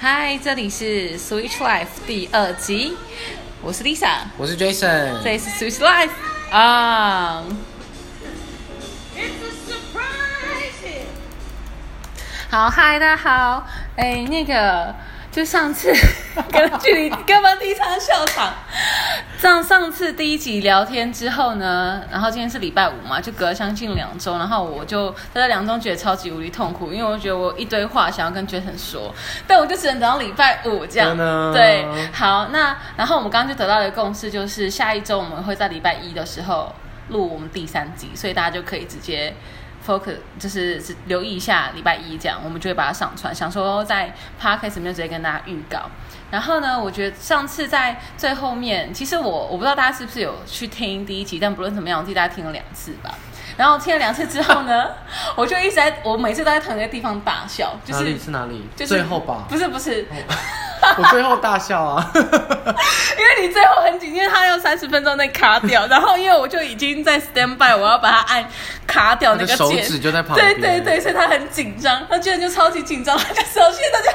嗨，这里是 Switch Life 第二集，我是 Lisa，我是 Jason，这里是 Switch Life 啊。好，嗨，大家好，哎，那个。就上次 跟距离根本第一场笑场，上上次第一集聊天之后呢，然后今天是礼拜五嘛，就隔了将近两周，然后我就在这两周觉得超级无力痛苦，因为我觉得我一堆话想要跟 Jason 说，但我就只能等到礼拜五这样。对，好，那然后我们刚刚就得到的共识就是，下一周我们会在礼拜一的时候录我们第三集，所以大家就可以直接。Focus 就是留意一下礼拜一这样，我们就会把它上传。想说在 podcast 里面直接跟大家预告。然后呢，我觉得上次在最后面，其实我我不知道大家是不是有去听第一集，但不论怎么样，我记得大家听了两次吧。然后听了两次之后呢，我就一直在我每次都在同一个地方大笑。哪里是哪里？就是最后吧？不是不是。我最后大笑啊，因为你最后很紧，因为他要三十分钟内卡掉，然后因为我就已经在 stand by，我要把它按卡掉那个手指就在旁边，对对对，所以他很紧张，他居然就超级紧张，他就首先大家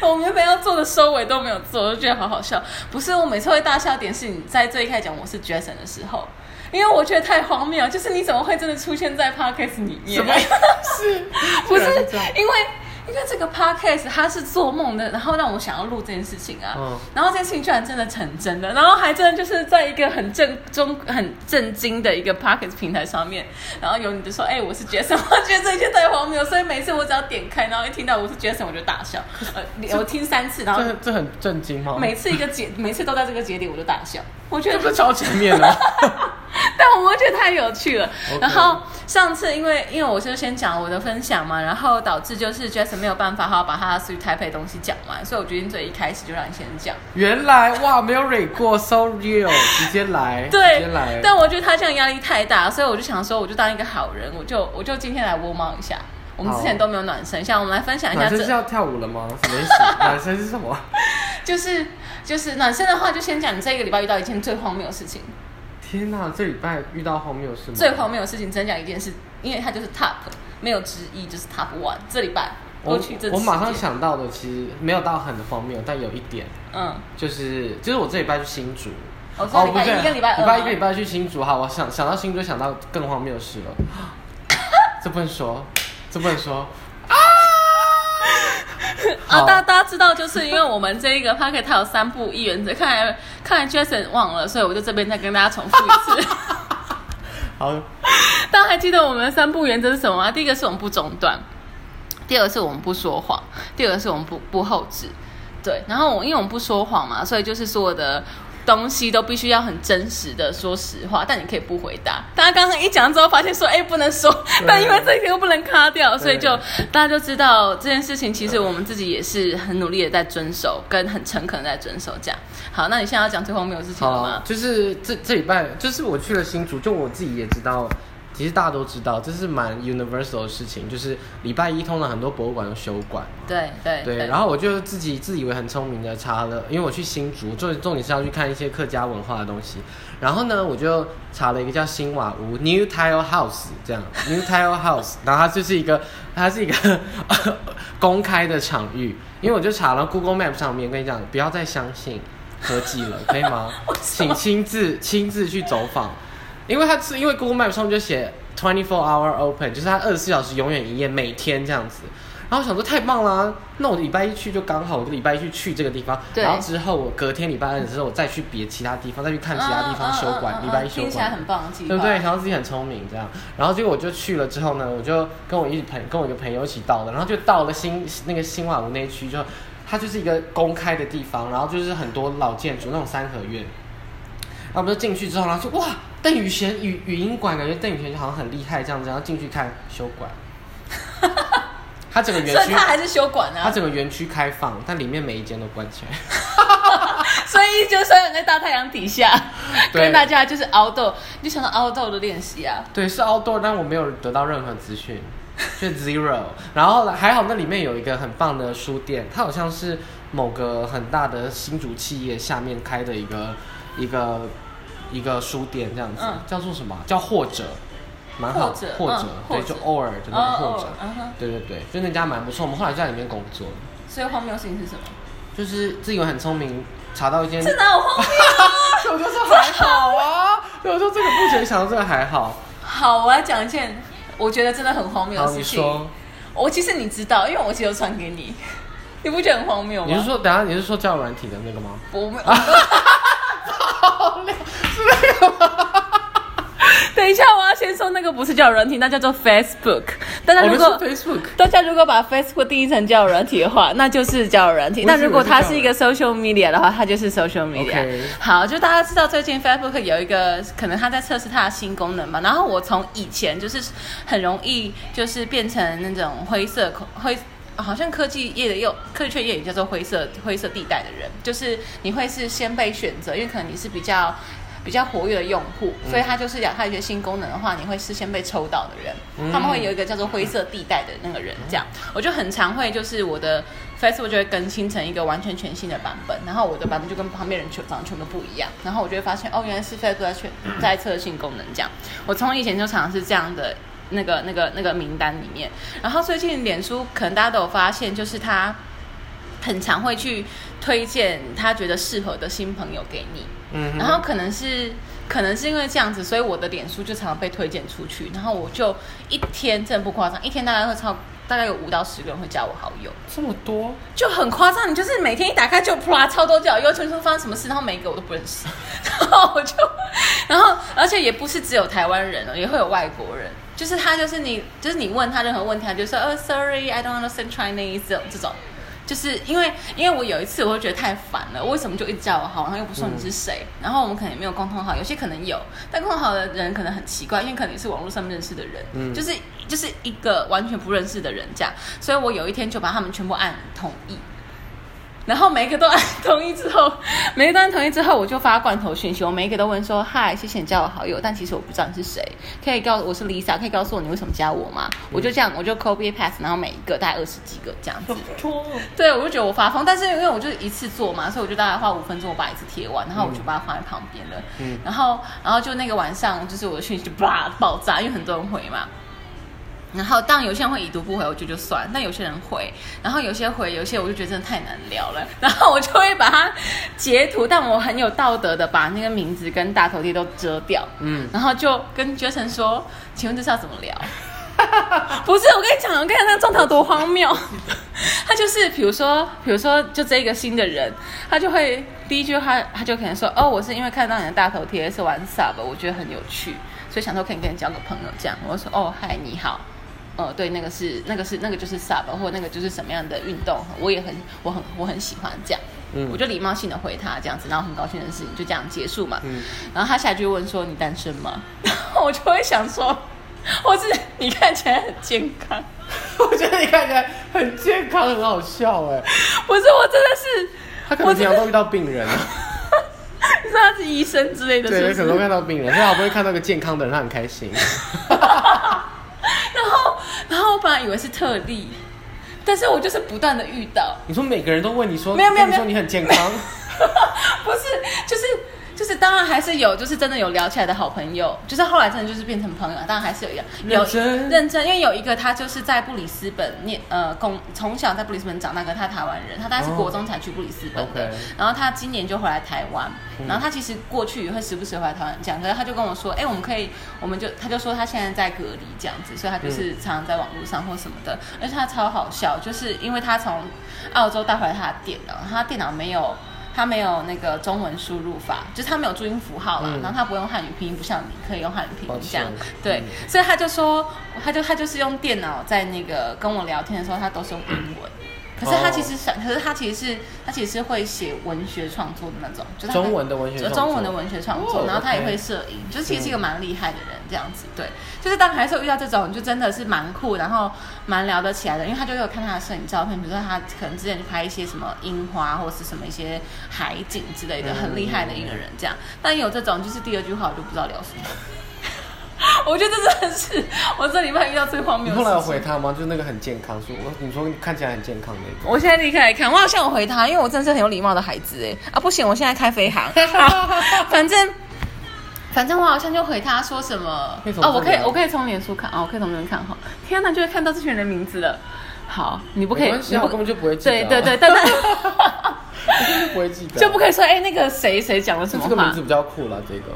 我们原本要做的收尾都没有做，我就觉得好好笑。不是我每次会大笑点是你在最一开始讲我是 Jason 的时候，因为我觉得太荒谬，就是你怎么会真的出现在 podcast 里面？什么？是 不是因为？因为这个 podcast 它是做梦的，然后让我想要录这件事情啊，然后这件事情居然真的成真的，然后还真的就是在一个很正中很震惊的一个 podcast 平台上面，然后有你就说，哎，我是 Jason，我觉得这一切太荒谬，所以每次我只要点开，然后一听到我是 Jason，我就大笑。呃，我听三次，然后这这很震惊吗？每次一个节，每次都在这个节点，我就大笑。我觉得不是超前面了，但我觉得太有趣了。然后上次因为因为我就先讲我的分享嘛，然后导致就是 Jason 没有办法好好把他属于台北东西讲完，所以我决定最一开始就让你先讲。原来哇，没有蕊过，so real，直接来，对，直接来。但我觉得他这样压力太大，所以我就想说，我就当一个好人，我就我就今天来窝猫一下。我们之前都没有暖身，像我们来分享一下。暖身是要跳舞了吗？什么意思？暖身是什么？就是就是暖身的话，就先讲你这一个礼拜遇到一件最荒谬的事情。天哪，这礼拜遇到荒谬事吗？最荒谬的事情，真讲一件事，因为它就是 top，没有之一，就是 top one。这礼拜我我马上想到的，其实没有到很的荒谬，但有一点，嗯，就是就是我这礼拜去新竹，哦，不是一个礼拜，礼拜一个礼拜去新竹，好，我想想到新竹，想到更荒谬的事了，这不能说，这不能说。啊，大大家知道，就是因为我们这一个 packet 它有三步一原则，看来看来 Jason 忘了，所以我就这边再跟大家重复一次。好，大家还记得我们的三步原则是什么吗？第一个是我们不中断，第二个是我们不说谎，第二个是我们不不后置。对，然后我因为我们不说谎嘛，所以就是所有的。东西都必须要很真实的说实话，但你可以不回答。大家刚刚一讲之后，发现说哎不能说，但因为这一点又不能卡掉，所以就大家就知道这件事情，其实我们自己也是很努力的在遵守，跟很诚恳的在遵守。这样好，那你现在要讲最后没有事情了吗？就是这这礼拜，就是我去了新竹，就我自己也知道。其实大家都知道，这是蛮 universal 的事情，就是礼拜一通常很多博物馆都休馆。对对对。然后我就自己自以为很聪明的查了，因为我去新竹，重重点是要去看一些客家文化的东西。然后呢，我就查了一个叫新瓦屋 （New Tile House） 这样，New Tile House，然后它就是一个，它是一个 公开的场域。因为我就查了 Google Map 上面，跟你讲，不要再相信科技了，可以吗？请亲自亲自去走访。因为它是因为 Google Map 上面就写 twenty four hour open，就是它二十四小时永远营业，每天这样子。然后想说太棒了，那我礼拜一去就刚好，我就礼拜一去去这个地方。然后之后我隔天礼拜二的时候，我再去别其他地方，再去看其他地方修馆。礼拜一修馆。听起来很棒，对不对？想到自己很聪明这样。然后结果我就去了之后呢，我就跟我一朋跟我一个朋友一起到的，然后就到了新那个新瓦屋那区，就它就是一个公开的地方，然后就是很多老建筑那种三合院。然后不是进去之后，然后就哇。邓宇贤语语音馆，感觉邓宇贤就好像很厉害这样子，然后进去看修馆。他整个园区，他还是修馆啊。他整个园区开放，但里面每一间都关起来。所以就生在大太阳底下，跟大家就是凹豆，就想到凹豆的练习啊。对，是凹豆，但我没有得到任何资讯，就 zero。然后还好那里面有一个很棒的书店，它好像是某个很大的新竹企业下面开的一个一个。一个书店这样子，叫做什么？叫或者，蛮好。或者，对，就偶尔的那个或者，对对对，就那家蛮不错。我们后来在里面工作。所以荒谬性是什么？就是自以为很聪明，查到一件，这哪有荒谬啊？我就说还好啊，我说这个目前想到这个还好。好，我要讲一件我觉得真的很荒谬好，的事情。你说，我其实你知道，因为我其实有传给你，你不觉得很荒谬吗？你是说等一下你是说交友软体的那个吗？我没有。是那个吗？等一下，我要先说那个不是叫软体，那叫做 Facebook。大家如果、是 Facebook。大家如果把 Facebook 定义成叫软体的话，那就是叫软体。那如果它是一个 social media 的话，它就是 social media。好，就大家知道最近 Facebook 有一个可能它在测试它的新功能嘛。然后我从以前就是很容易就是变成那种灰色灰。好像科技业的又科技圈业也叫做灰色灰色地带的人，就是你会是先被选择，因为可能你是比较比较活跃的用户，所以他就是讲他有一些新功能的话，你会事先被抽到的人，嗯。他们会有一个叫做灰色地带的那个人，这样。我就很常会就是我的 Facebook 就会更新成一个完全全新的版本，然后我的版本就跟旁边人全长得全都不一样，然后我就会发现哦，原来是 Facebook 在全在测新功能这样，我从以前就常常是这样的。那个、那个、那个名单里面，然后最近脸书可能大家都有发现，就是他很常会去推荐他觉得适合的新朋友给你，嗯然后可能是可能是因为这样子，所以我的脸书就常常被推荐出去，然后我就一天真的不夸张，一天大概会超大概有五到十个人会加我好友，这么多，就很夸张。你就是每天一打开就啪超多交友，全说发生什么事，然后每一个我都不认识，然后我就，然后而且也不是只有台湾人哦，也会有外国人。就是他，就是你，就是你问他任何问题，他就说，呃、s o r r y I don't understand Chinese 这种这种，就是因为因为我有一次我会觉得太烦了，为什么就一直叫我好，然后又不说你是谁，然后我们可能也没有共同好，有些可能有，但共同好的人可能很奇怪，因为可能是网络上面认识的人，嗯就是就是一个完全不认识的人这样，所以我有一天就把他们全部按同意。然后每一个都按同意之后，每一个都按同意之后，我就发罐头讯息，我每一个都问说：“嗨，谢谢你加我好友，但其实我不知道你是谁，可以告我是 Lisa，可以告诉我你为什么加我吗？”我就这样，我就 copy paste，然后每一个大概二十几个这样子。对，我就觉得我发疯，但是因为我就一次做嘛，所以我就大概花五分钟我把一次贴完，然后我就把它放在旁边了。嗯然后，然后就那个晚上，就是我的讯息就啪爆炸，因为很多人回嘛。然后，当然有些人会已读不回，我觉得就算；但有些人回，然后有些回，有些我就觉得真的太难聊了，然后我就会把它截图，但我很有道德的把那个名字跟大头贴都遮掉，嗯，然后就跟 Jason 说：“请问这是要怎么聊？”不是，我跟你讲，我跟你讲那个状态多荒谬。他就是，比如说，比如说，就这一个新的人，他就会第一句话，他就可能说：“哦，我是因为看到你的大头贴是玩 sub，我觉得很有趣，所以想说可以跟你交个朋友这样。”我说：“哦，嗨，你好。”呃，对，那个是那个是那个就是 sub，或那个就是什么样的运动，我也很我很我很喜欢这样。嗯我就礼貌性的回他这样子，然后很高兴的事情就这样结束嘛。嗯然后他下一句问说：“你单身吗？”然后我就会想说，或是你看起来很健康，我觉得你看起来很健康，很好笑哎。不是我真的是，他可能平常都遇到病人，你知道他是医生之类的，是对，可能都看到病人，所以好不容易看到个健康的人，他很开心。以为是特例，但是我就是不断的遇到，你说每个人都问你说，没有没有没有你说你很健康，不是，就是就是，当然还是有，就是真的有聊起来的好朋友，就是后来真的就是变成朋友，当然还是有有认真？认真，因为有一个他就是在布里斯本念呃公从小在布里斯本长大，跟他台湾人，他大概是哦。国中才去布里斯本的然后他今年就回来台湾，嗯。然后他其实过去也会时不时回来台湾讲，可是他就跟我说，哎，我们可以，我们就他就说他现在在隔离这样子，所以他就是常常在网络上或什么的，而且他超好笑，就是因为他从澳洲带回来他的电脑，他电脑没有。他没有那个中文输入法，就是他没有注音符号啦，嗯。然后他不用汉语拼音，不像你可以用汉语拼音这样。对，嗯。所以他就说，他就他就是用电脑在那个跟我聊天的时候，他都是用英文。可是他其实想，可是他其实是他其实是会写文学创作的那种，就是他中文的文学创作。中文的文学创作，哦然后他也会摄影，就是其实是一个蛮厉害的人这样子。对，就是当还是有遇到这种，就真的是蛮酷，然后蛮聊得起来的，因为他就有看他的摄影照片，比如说他可能之前去拍一些什么樱花或者是什么一些海景之类的，嗯很厉害的一个人这样。但有这种就是第二句话我就不知道聊什么。我觉得这真的是我这礼拜遇到最荒谬你后来有。回他吗？就是那个很健康，说我你说看起来很健康那个。我现在立刻来看，我好像有回他，因为我真的是很有礼貌的孩子哎啊不行，我现在开飞航，反正反正我好像就回他说什么哦，我可以我可以从脸书看哦，我可以从那边看哈，天哪，就会看到这群人的名字了。好，你不可以，我根本就不会记得啊对对对，但但 我就是不会记得。就不可以说哎、那个谁谁讲了什么话这个名字。比较酷了，这个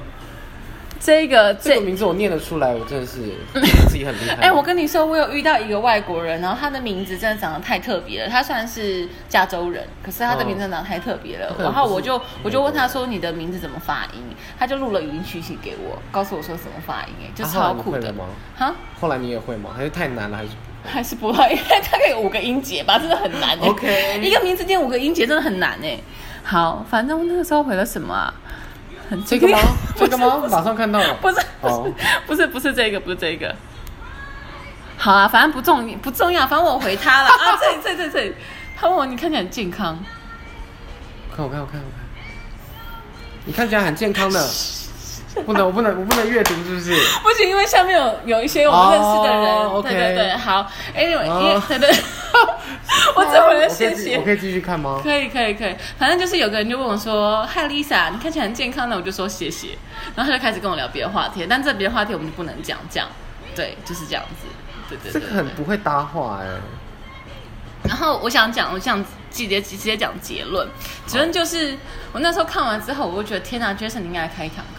这个这个这名字我念得出来，我真的是 自己很厉害。哎、我跟你说，我有遇到一个外国人，然后他的名字真的长得太特别了。他虽然是加州人，可是他的名字长得太特别了。然后我就我就问他说：“你的名字怎么发音？”他就录了语音讯息给我，告诉我说怎么发音，哎，就超酷的吗？哈，后来你也会吗？还是太难了？还是还是不会，因为大概有五个音节吧，真的很难、哎 OK 一个名字念五个音节真的很难哎。好，反正那个时候回了什么啊？很这个吗？这 个吗？马上看到了。不是不是、哦不是这个不是这个。好啊，反正不重不重要，反正我回他了啊，这里这里这里这里，他问我你看起来很健康，看我看我看我看，你看起来很健康的，不能我不能我不能阅读是不是？不行，因为下面有有一些我们认识的人，对对对，好为哦对对，我只回了谢谢我。可以继续看吗？可以可以可以，反正就是有个人就问我说：“嗨，Lisa，你看起来很健康那。”我就说谢谢，然后他就开始跟我聊别的话题，但这别的话题我们就不能讲，这样，对，就是这样子，对对这。个很不会搭话哎。然后我想讲，我想直接直接讲结论，结论就是我那时候看完之后，我就觉得天哪，Jason 你应该来开一堂课，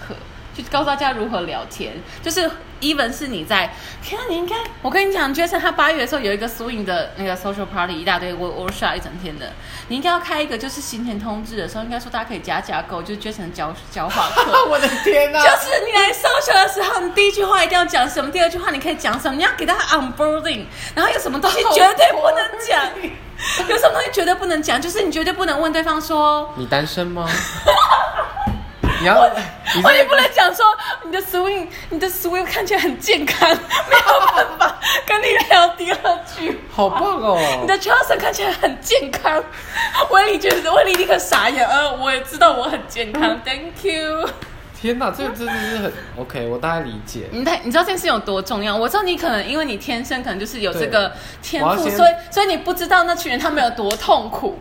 就告诉大家如何聊天。就是 even 是你在，天啊，你应该，我跟你讲，Jason 他八月的时候有一个 swing 的那个 social party，一大堆 h o p 一整天的，你应该要开一个就是行前通知的时候，应该说大家可以加价购，就是 Jason 教教化课。我的天哪！就是你来 social 的时候，你第一句话一定要讲什么，第二句话你可以讲什么，你要给他 onboarding，然后有什么东西绝对不能讲，有什么东西绝对不能讲，就是你绝对不能问对方说，你单身吗？你要你我也不能讲说你的 swing，你的 swing 看起来很健康，没有办法跟你聊第二句。好棒哦！你的 Charles 看起来很健康，威利觉得威利立刻傻眼，呃，我也知道我很健康，Thank you。天哪，这个真的是很 OK，我大概理解。你太你知道这件事有多重要？我知道你可能因为你天生可能就是有这个天赋，所以所以你不知道那群人他们有多痛苦，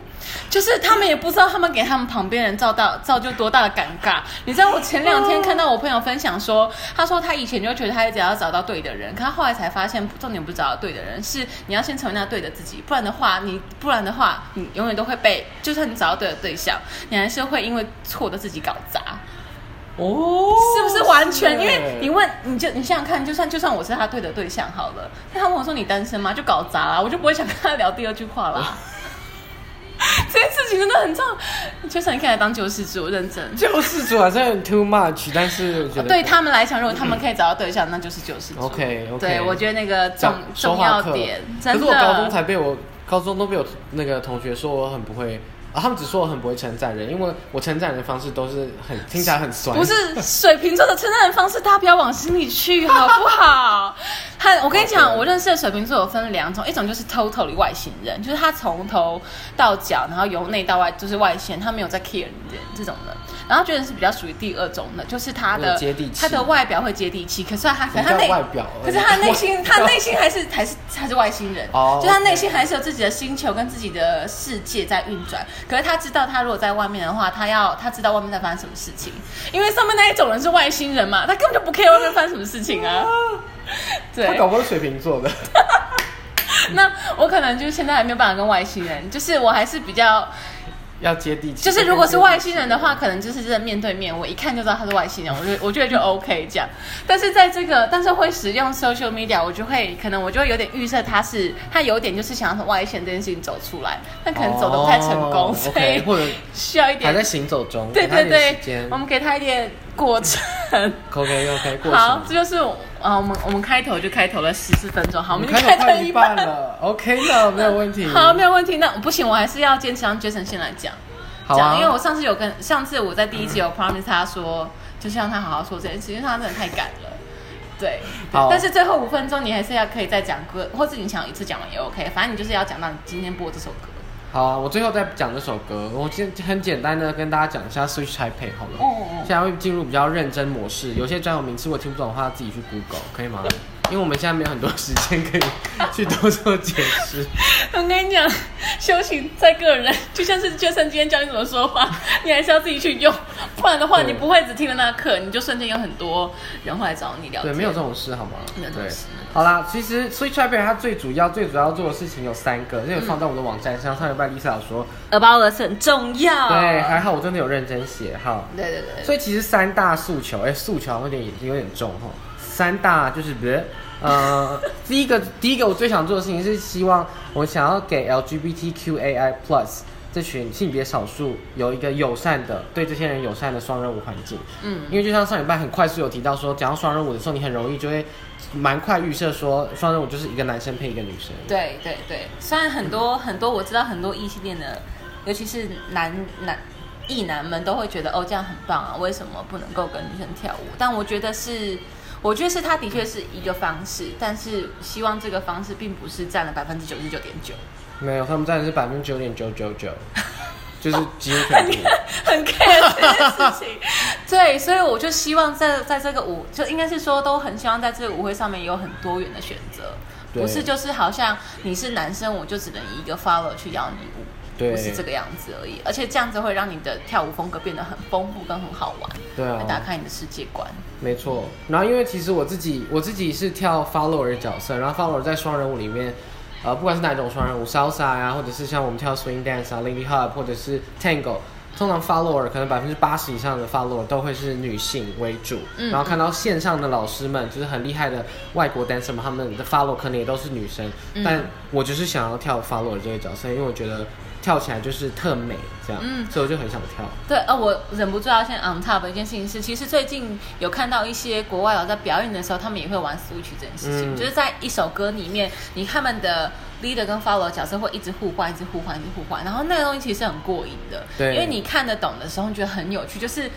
就是他们也不知道他们给他们旁边人造到造就多大的尴尬。你知道我前两天看到我朋友分享说，他说他以前就觉得他一直要找到对的人，可他后来才发现重点不是找到对的人，是你要先成为那对的自己，不然的话你不然的话你永远都会被，就算你找到对的对象，你还是会因为错的自己搞砸。哦，是不是完全？因为你问，你就你想想看，就算就算我是他对的对象好了，那他问我说你单身吗？就搞砸了，我就不会想跟他聊第二句话啦。这件事情真的很重要，就算你可以来当救世主，认真。救世主好像有点 too much，但是我觉得对他们来讲，如果他们可以找到对象，那就是救世主。OK，OK 对我觉得那个重重要点，真的。可是我高中才被我高中都被我那个同学说我很不会。啊，他们只说我很不会称赞人，因为我称赞人的方式都是很听起来很酸。不是水瓶座的称赞人方式，大家不要往心里去，好不好？他，我跟你讲，我认识的水瓶座有分两种，一种就是 totally 外星人，就是他从头到脚，然后由内到外就是外星，他没有在 care 人这种的。然后觉得是比较属于第二种的，就是他的接地气他的外表会接地气，可是他可他内外表可是他内心他内心还是还是还是外星人，哦就他内心还是有自己的星球跟自己的世界在运转。可是他知道，他如果在外面的话，他要他知道外面在发生什么事情，因为上面那一种人是外星人嘛，他根本就不 care 外面发生什么事情啊。对他，搞不好是水瓶座的。那我可能就是现在还没有办法跟外星人，就是我还是比较，要接地气。就是如果是外星人的话，可能就是真的面对面，我一看就知道他是外星人，我就我觉得就 OK 这样。但是在这个，但是会使用 social media，我就会可能我就会有点预设他是他有点就是想要从外星人这件事情走出来，但可能走的不太成功，哦所以或者需要一点还在行走中，对对对我们给他一点过程。OK OK 过好，这就是呃，我们我们开头就开头了十四分钟，好，我们就开开头一一半半。了，OK 的，没有问题。好，没有问题。那不行，我还是要坚持让 Jason 先来讲。好啊，讲因为我上次有跟上次我在第一集有 promise 他说，就是让他好好说这件事，因为他真的太赶了。对，好但是最后五分钟你还是要可以再讲歌，或者你想一次讲完也 OK，反正你就是要讲到你今天播这首歌。好啊，我最后再讲这首歌，我今天很简单的跟大家讲一下 Switch Taipei 好了。现在会进入比较认真模式，有些专有名词我听不懂的话，自己去 Google 可以吗？因为我们现在没有很多时间可以去多做解释。我跟你讲，修行在个人，就像是就算今天教你怎么说话，你还是要自己去用，不然的话，你不会只听了那课，你就瞬间有很多人会来找你聊天。对，没有这种事好吗？对没有这种事。好啦，其实 Switch Library 它最主要、最主要做的事情有三个，这个放在我们的网站上。上礼拜 Lisa 有说，about us 很重要。对，还好我真的有认真写哈。对对对，所以其实三大诉求，哎、诉求有点有点重哈。三大就是别呃，第一个第一个我最想做的事情是希望我想要给 LGBTQAI Plus 这群性别少数有一个友善的对这些人友善的双人舞环境。嗯，因为就像上礼拜很快速有提到说，讲到双人舞的时候，你很容易就会蛮快预设说双人舞就是一个男生配一个女生。对对对，虽然很多很多我知道很多异性恋的，尤其是男男异男们都会觉得哦这样很棒啊，为什么不能够跟女生跳舞？但我觉得是，我觉得是它的确是一个方式，但是希望这个方式并不是占了百分之九十九点九，没有，他们占的是百分之九点九九九，就是几乎全部。很 care 这件事情。对，所以我就希望在在这个舞，就应该是说都很希望在这个舞会上面有很多元的选择，不是就是好像你是男生，我就只能以一个 follow 去邀你舞。对。不是这个样子而已，而且这样子会让你的跳舞风格变得很丰富跟很好玩，对啊。会打开你的世界观。没错，然后因为其实我自己我自己是跳 follower 的角色，然后 follower 在双人舞里面，呃，不管是哪一种双人舞，salsa 呀、或者是像我们跳 swing dance 啊、lindy hop 或者是 tango，通常 follower 可能百分之八十以上的 follower 都会是女性为主，嗯然后看到线上的老师们就是很厉害的外国 dancer 们，他们的 follow 可能也都是女生，嗯。但我就是想要跳 follower 这个角色，因为我觉得跳起来就是特美这样，嗯。所以我就很想跳。对，呃，我忍不住要先 on top 的一件事情是，其实最近有看到一些国外佬在表演的时候，他们也会玩 switch 这件事情，嗯。就是在一首歌里面，你他们的 leader 跟 follower 角色会一直互换，一直互换，一直互换，然后那个东西其实很过瘾的，对因为你看得懂的时候，你觉得很有趣，就是。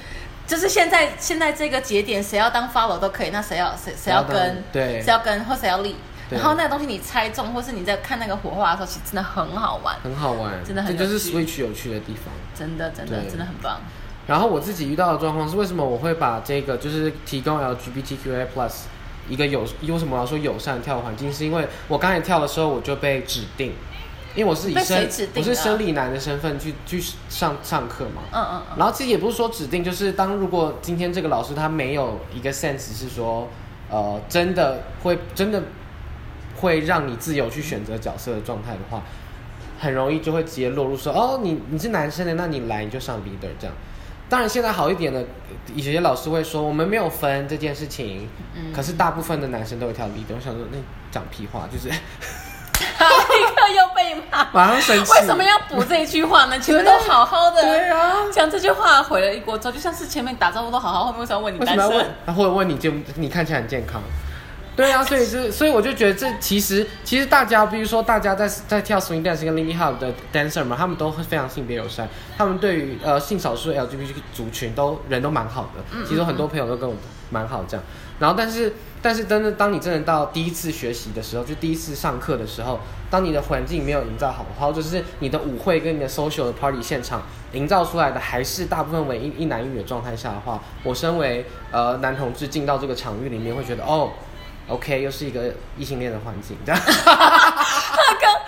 就是现在，现在这个节点，谁要当 follow 都可以，那谁要谁谁要跟，对谁要跟或谁要立，然后那个东西你猜中，或是你在看那个火花的时候，其实真的很好玩，很好玩，真的很这就是 Switch 有趣的地方。真的真的真的很棒。然后我自己遇到的状况是，为什么我会把这个就是提供 LGBTQI plus 一个友，为什么要说友善跳舞环境？是因为我刚才跳的时候我就被指定，因为我是以生我是生理男的身份去去上上课嘛。嗯嗯嗯，然后其实也不是说指定，就是当如果今天这个老师他没有一个 sense 是说，呃，真的会真的会让你自由去选择角色的状态的话，很容易就会直接落入说，哦，你你是男生的，那你来你就上 leader 这样。当然现在好一点的，有些老师会说我们没有分这件事情，嗯可是大部分的男生都有跳 leader。我想说，那讲屁话，就是 立刻又被骂。马上生气。为什么要补这一句话呢？前面都好好的，对啊讲这句话毁了一锅粥，就像是前面打招呼都好好，后面为什么要问你单身？？他或者问你健，你看起来很健康。对啊，所以是，所以我就觉得这其实其实大家，比如说大家在在跳 swing dance 跟 lindy hop 的 dancer 们，他们都会非常性别友善，他们对于呃性少数 LGBT 族群都人都蛮好的。其实很多朋友都跟我蛮好这样。然后但是但是真的当你真的到第一次学习的时候，就第一次上课的时候，当你的环境没有营造好，或者是你的舞会跟你的 social 的 party 现场营造出来的还是大部分为一一男一女的状态下的话，我身为呃男同志进到这个场域里面，会觉得哦，OK，又是一个异性恋的环境，这样。他刚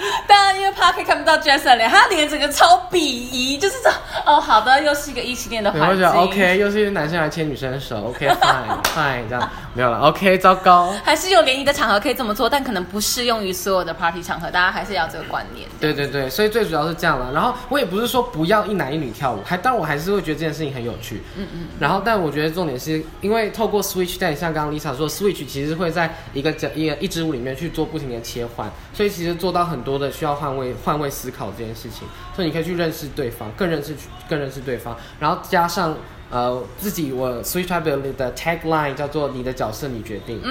因为 Park 看不到 Jason 脸，他脸整个超鄙夷，就是这哦，好的，又是一个异性恋的环境觉得 OK，又是一个男生来牵女生的手，OK，fine fine，这样没有了，OK，糟糕。还是有联谊的场合可以这么做，但可能不适用于所有的 party 场合，大家还是要这个观念。对对对，所以最主要是这样了。然后我也不是说不要一男一女跳舞，还但我还是会觉得这件事情很有趣。嗯嗯，然后，但我觉得重点是因为透过 Switch，但像刚刚 Lisa 说，Switch 其实会在一个整一个一支舞里面去做不停的切换，所以其实做到很多的需要换位换位思考这件事情，所以你可以去认识对方，更认识更认识对方，然后加上呃自己我 Switchable》里的 tagline 叫做你的角色你决定，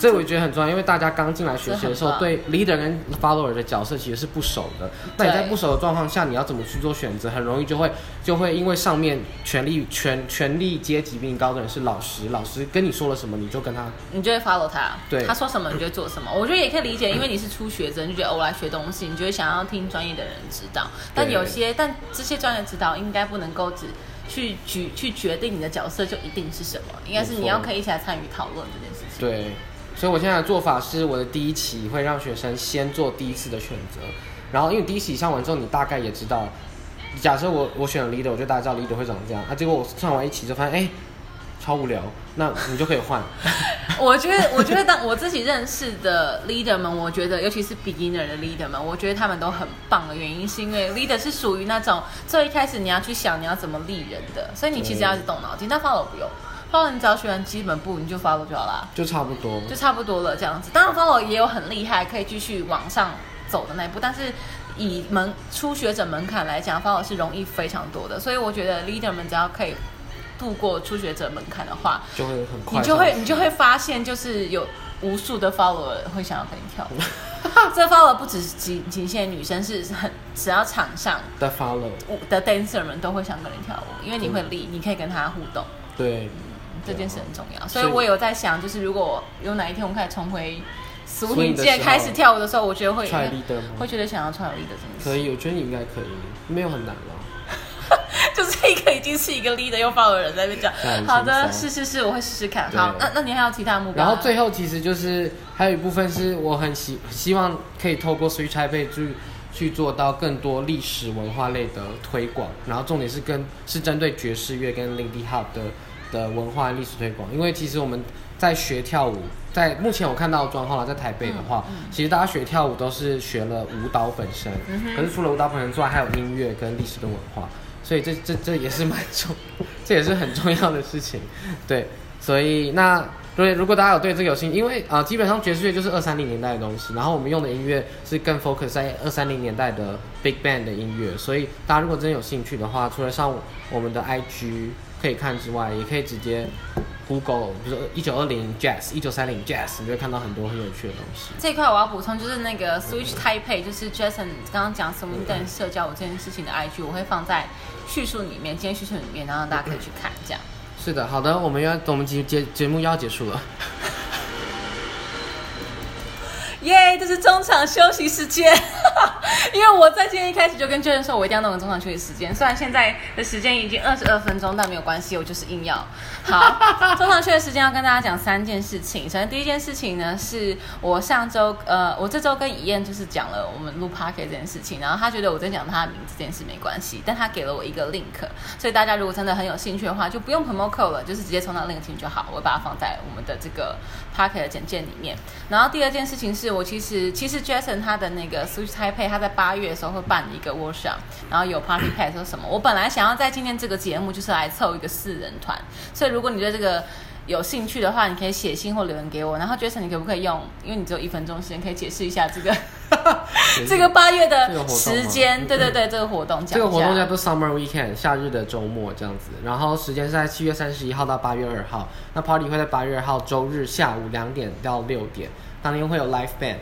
这我觉得很重要，因为大家刚进来学习的时候，对 leader 跟 follower 的角色其实是不熟的。那你在不熟的状况下，你要怎么去做选择，很容易就会就会因为上面权力权权力阶级比你高的人是老师，老师跟你说了什么，你就跟他你就会 follow 他，对他说什么你就做什么。我觉得也可以理解，因为你是初学者，你就觉得、哦、我来学东西，你就会想要听专业的人指导。但有些，但这些专业指导应该不能够只去举去决定你的角色就一定是什么，应该是你要可以一起来参与讨论这件事情。对。所以我现在的做法是，我的第一期会让学生先做第一次的选择，然后因为第一期上完之后，你大概也知道，假设我我选了 leader，我就大概知道 leader 会长这样，啊，结果我上完一期就发现，哎、超无聊，那你就可以换。我觉得，我觉得当我自己认识的 leader 们，我觉得尤其是 beginner 的 leader 们，我觉得他们都很棒的原因，是因为 leader 是属于那种最一开始你要去想你要怎么立人的，所以你其实要一直动脑筋。但 follow 不用，follow 你只要学完基本步，你就 follow 就好啦，就差不多。就差不多了这样子。当然 follow 也有很厉害，可以继续往上走的那一步，但是。以门初学者门槛来讲，follow 是容易非常多的，所以我觉得 leader 们只要可以度过初学者门槛的话，就会很快，你就会你就会发现，就是有无数的 follower 会想要跟你跳舞。这 follower 不只是仅仅限女生，是很只要场上的 follow，舞的 dancer 们都会想跟你跳舞，因为你会立，你可以跟他互动，对，这件事很重要。所以我有在想，就是如果有哪一天我们开始重回时候界开始跳舞的时候，我觉得会会觉得想要 leader 这件事。可以，我觉得你应该可以，没有很难了。就是一个已经是一个 leader 又 follow 的人在那边讲，好的，是是是，我会试试看。好，那那你还有其他目标？然后最后其实就是还有一部分是我很希希望可以透过 Switch Taipei 去去做到更多历史文化类的推广，然后重点是跟是针对爵士乐跟 Lindy Hop 的的文化历史推广，因为其实我们在学跳舞，在目前我看到的状况了，在台北的话，其实大家学跳舞都是学了舞蹈本身，可是除了舞蹈本身之外，还有音乐跟历史跟文化，所以这这这也是蛮重，这也是很重要的事情，对，所以那对，如果大家有对这个有兴趣，因为啊、呃基本上爵士乐就是二三零年代的东西，然后我们用的音乐是更 focus 在二三零年代的 big band 的音乐，所以大家如果真的有兴趣的话，除了上我们的 IG 可以看之外，也可以直接 Google，比如说一九二零 jazz、一九三零 jazz，你就会看到很多很有趣的东西。这一块我要补充，就是那个 Switch Taipei，就是 Jason 刚刚讲 Swing Dance 社交我这件事情的 IG，我会放在叙述里面，今天叙述里面，然后大家可以去看，这样。是的，好的，我们要我们节节节目要结束了。耶这是中场休息时间，因为我在今天一开始就跟教练说，我一定要弄个中场休息时间。虽然现在的时间已经二十二分钟，但没有关系，我就是硬要。好，中场休息时间要跟大家讲三件事情。首先第一件事情呢，是我上周呃，我这周跟以燕就是讲了我们录 p a r k 这件事情，然后他觉得我在讲他的名字这件事没关系，但他给了我一个 link，所以大家如果真的很有兴趣的话，就不用 promo code 了，就是直接从那 link 进就好。我会把它放在我们的这个 p a r k 的简介里面。然后第二件事情是我其实其实 Jason 他的那个 Switch type，他在八月的时候会办一个 workshop，然后有 party pass 或什么。我本来想要在今天这个节目就是来凑一个四人团，所以如果你对这个有兴趣的话，你可以写信或留言给我。然后 Jason 你可不可以用，因为你只有一分钟时间，可以解释一下这个 这个八月的时间？对对对，这个活动讲这个活动叫做 Summer Weekend，夏日的周末这样子。然后时间是在七月三十一号到八月二号。那 Party 会在八月二号周日下午两点到六点，当天会有 Live Band，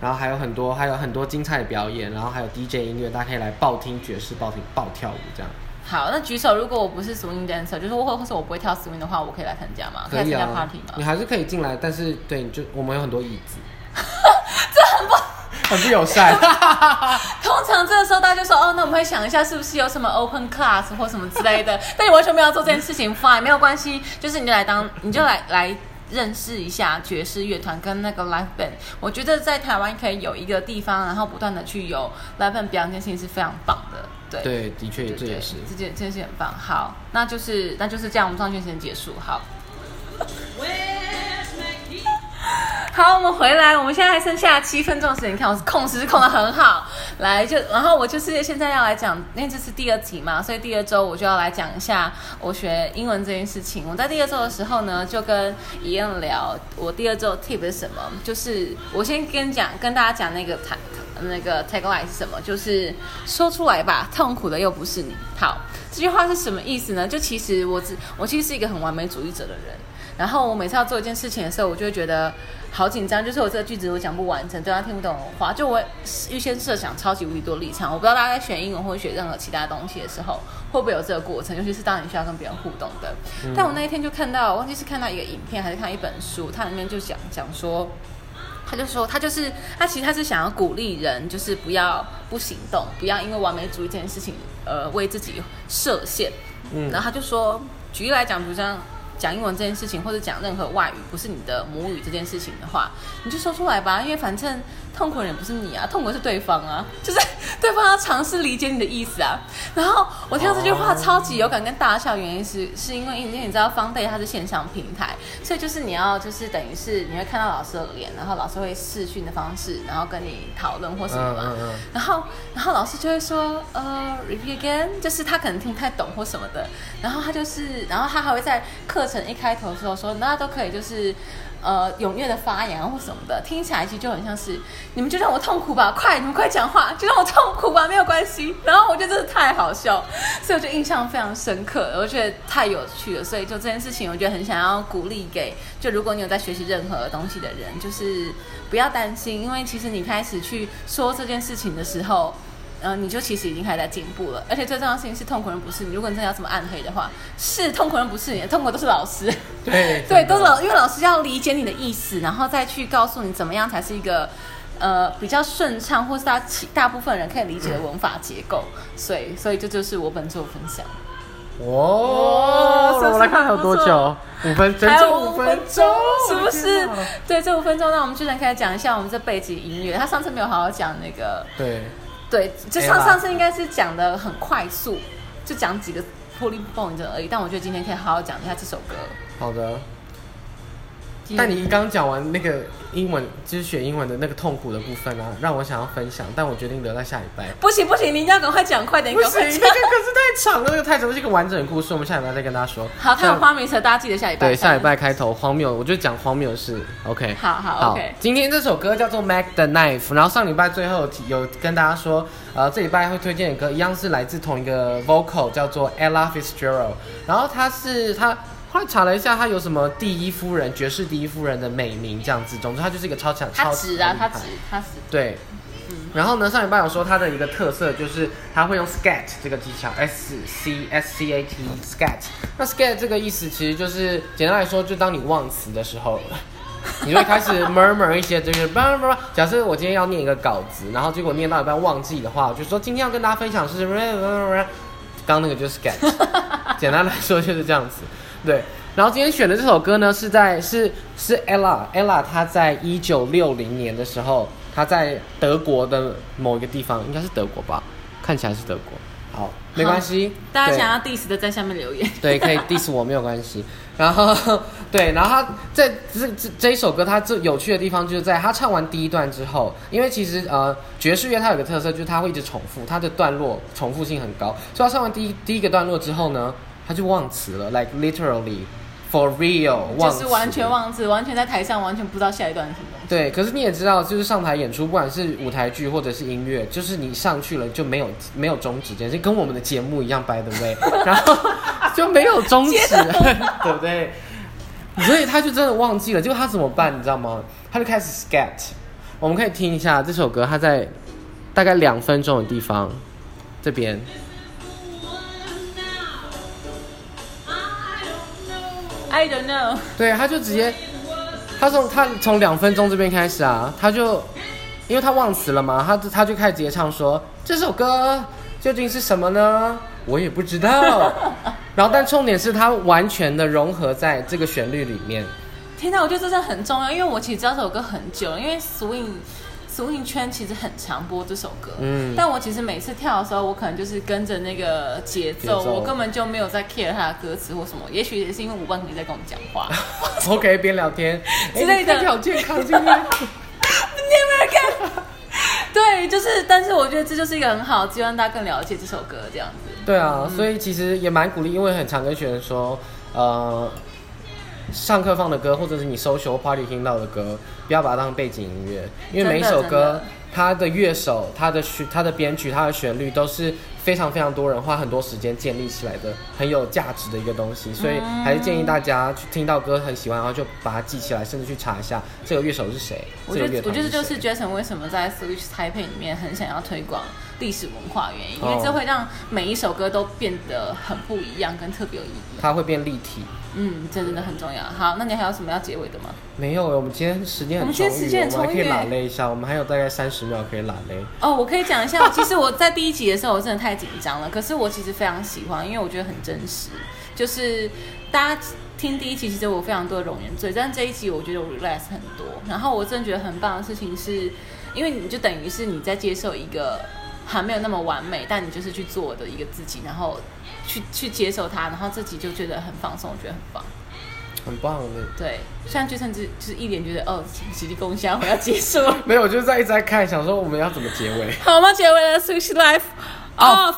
然后还有很多还有很多精彩的表演，然后还有 DJ 音乐，大家可以来暴听爵士、暴听暴跳舞这样。好，那举手，如果我不是 swing dancer，就是我或或是我不会跳 swing 的话，我可以来参加吗？可以参加啊 party 吗？你还是可以进来，但是对，你就我们有很多椅子，这很不 很不友善。通常这个时候大家就说，哦，那我们会想一下是不是有什么 open class 或什么之类的，但你完全没有做这件事情，fine，没有关系，就是你就来当，你就来来。认识一下爵士乐团跟那个 live band，我觉得在台湾可以有一个地方，然后不断的去有 live band 表演，这件事情是非常棒的。对，对，的确这也是。这件这件事很棒。好，那就是那就是这样，我们上圈时间结束。好。好，我们回来，我们现在还剩下七分钟的时间，你看我是控时控的很好。来，就然后我就是现在要来讲，因为这是第二题嘛，所以第二周我就要来讲一下我学英文这件事情。我在第二周的时候呢，就跟怡燕聊，我第二周 tip 是什么？就是我先跟讲，跟大家讲那个 tag 那个 tagline 是什么？就是说出来吧，痛苦的又不是你。好，这句话是什么意思呢？就其实我只我其实是一个很完美主义者的人。然后我每次要做一件事情的时候，我就会觉得好紧张，就是我这个句子我讲不完整，对方听不懂我话，就我会预先设想超级无敌多立场。我不知道大家在选英文或者学任何其他东西的时候，会不会有这个过程，尤其是当你需要跟别人互动的。但我那一天就看到，我忘记是看到一个影片还是看一本书，它里面就讲讲说。他就说，他就是他，其实他是想要鼓励人，就是不要不行动，不要因为完美主义这件事情，呃，为自己设限。嗯然后他就说，举例来讲，比如像讲英文这件事情，或者讲任何外语不是你的母语这件事情的话，你就说出来吧，因为反正痛苦的人不是你啊，痛苦的是对方啊，就是 对方要尝试理解你的意思啊。然后我听到这句话哦超级有感跟大笑，原因是是因为因为你知道方 day 它是线上平台，所以就是你要就是等于是你会看到老师的脸，然后老师会视讯的方式，然后跟你讨论或什么嘛。嗯嗯嗯然后，然后老师就会说，呃，repeat again，就是他可能听不太懂或什么的。然后他就是，然后他还会在课程一开头的时候说，大家都可以就是，呃，踊跃的发言或什么的，听起来其实就很像是，你们就让我痛苦吧，快，你们快讲话，就让我痛苦吧，没有关系。然后我觉得真的太好笑，所以我就印象非常深刻，我觉得太有趣了。所以就这件事情，我觉得很想要鼓励给，就如果你有在学习任何东西的人，就是不要担心，因为其实你开始去说这件事情的时候。呃，你就其实已经开始在进步了，而且最重要的事情是痛苦人不是你。如果你真的要这么暗黑的话，是痛苦人不是你，痛苦都是老师。对 对，都是老，因为老师要理解你的意思，然后再去告诉你怎么样才是一个呃比较顺畅，或是大其大部分人可以理解的文法结构。所以，所以这就是我本周的分享。哦，是不是我来看还有多久？五分，整还有整五分钟，是不是？对，这五分钟，那我们居然开始讲一下我们这背景音乐。他上次没有好好讲那个，对，对，就上上次应该是讲的很快速，就讲几个 polling point 而已。但我觉得今天可以好好讲一下这首歌。好的。但你刚刚讲完那个英文，就是学英文的那个痛苦的部分啊，让我想要分享，但我决定留在下礼拜。不行不行，你一定要赶快讲，快点，不行，赶快讲那个。可是太长了，那个太长，是一个完整的故事，我们下礼拜再跟大家说。好，他有像花名车，大家记得下礼拜。对，下礼。拜开头荒谬，我就讲荒谬的事。OK，好好 OK 今天这首歌叫做《Mac the Knife》，然后上礼拜最后有有跟大家说，呃，这礼拜会推荐的歌一样是来自同一个 vocal，叫做 Ella Fitzgerald，然后他是他。后来查了一下，他有什么第一夫人、爵士第一夫人的美名这样子。总之，他就是一个超强、超直啊，他直超厉害，他直。对，然后呢，上礼拜有说他的一个特色就是他会用 scat 这个技巧，S C S C A T scat。那 scat 这个意思其实就是简单来说，就当你忘词的时候，你会开始 murmur 一些就是叭叭叭。假设我今天要念一个稿子，然后结果念到一半忘记的话，我就说今天要跟大家分享是什么刚那个就是 scat。简单来说就是这样子，对。然后今天选的这首歌呢，是在是是 ella ella 她在一九六零年的时候，她在德国的某一个地方，应该是德国吧，看起来是德国。好，没关系，大家想要 diss 的在下面留言。对，可以 diss 我没有关系。然后对，然后他在这这这一首歌，它最有趣的地方就是在他唱完第一段之后，因为其实呃爵士乐它有个特色，就是它会一直重复，它的段落重复性很高，所以他唱完第一第一个段落之后呢，他就忘词了，like literally for real 忘，就是完全忘词，完全在台上完全不知道下一段什么。对，可是你也知道，就是上台演出，不管是舞台剧或者是音乐，就是你上去了就没有没有终止这件事，跟我们的节目一样，by the way，然后就没有终止，对不对？所以他就真的忘记了，结果他怎么办？你知道吗？他就开始 scat。我们可以听一下这首歌，他在大概两分钟的地方，这边 I don't know。对，他就直接，他从他从两分钟这边开始啊，他就，因为他忘词了嘛，他就他就开始直接唱说这首歌究竟是什么呢？我也不知道。然后，但重点是他完全的融合在这个旋律里面。天哪，我觉得这真的很重要，因为我其实知道这首歌很久了，因为 swing swing 圈其实很常播这首歌，嗯但我其实每次跳的时候，我可能就是跟着那个节奏，奏我根本就没有在 care 它的歌词或什么。也许也是因为五万你在跟我们讲话 OK，边聊天 之类的好健康今天。never can。对，就是，但是我觉得这就是一个很好，希望大家更了解这首歌这样子。对啊，所以其实也蛮鼓励，因为很常跟学生说，呃，上课放的歌，或者是你 social party 听到的歌，不要把它当背景音乐，因为每一首歌它的乐手、它的曲、它的编曲、它的旋律都是非常非常多人花很多时间建立起来的，很有价值的一个东西，所以还是建议大家去听到歌很喜欢，然后就把它记起来，甚至去查一下这个乐手是谁，我觉得，这个乐团我觉得就是 Jason 为什么在 Switch Taipei 里面很想要推广历史文化原因，因哦为这会让每一首歌都变得很不一样，跟特别有意义。它会变立体。嗯，这真的很重要。好，那你还有什么要结尾的吗？没有，我们今天时间很我们今天充裕时间很我们还可以充裕拉勒一下，我们还有大概三十秒可以拉勒。哦，我可以讲一下，其实我在第一集的时候，我真的太紧张了。可是我其实非常喜欢，因为我觉得很真实。就是大家听第一集，其实我非常多的容颜罪，但这一集我觉得我 relax 很多。然后我真的觉得很棒的事情是，因为你就等于是你在接受一个还没有那么完美，但你就是去做的一个自己，然后去去接受它，然后自己就觉得很放松，我觉得很棒。很棒的。对，虽然就甚至就是一点觉得哦，喜力共享我要结束了，没有，我就是在一直在看，想说我们要怎么结尾。好吗？结尾了，Sushi Life off。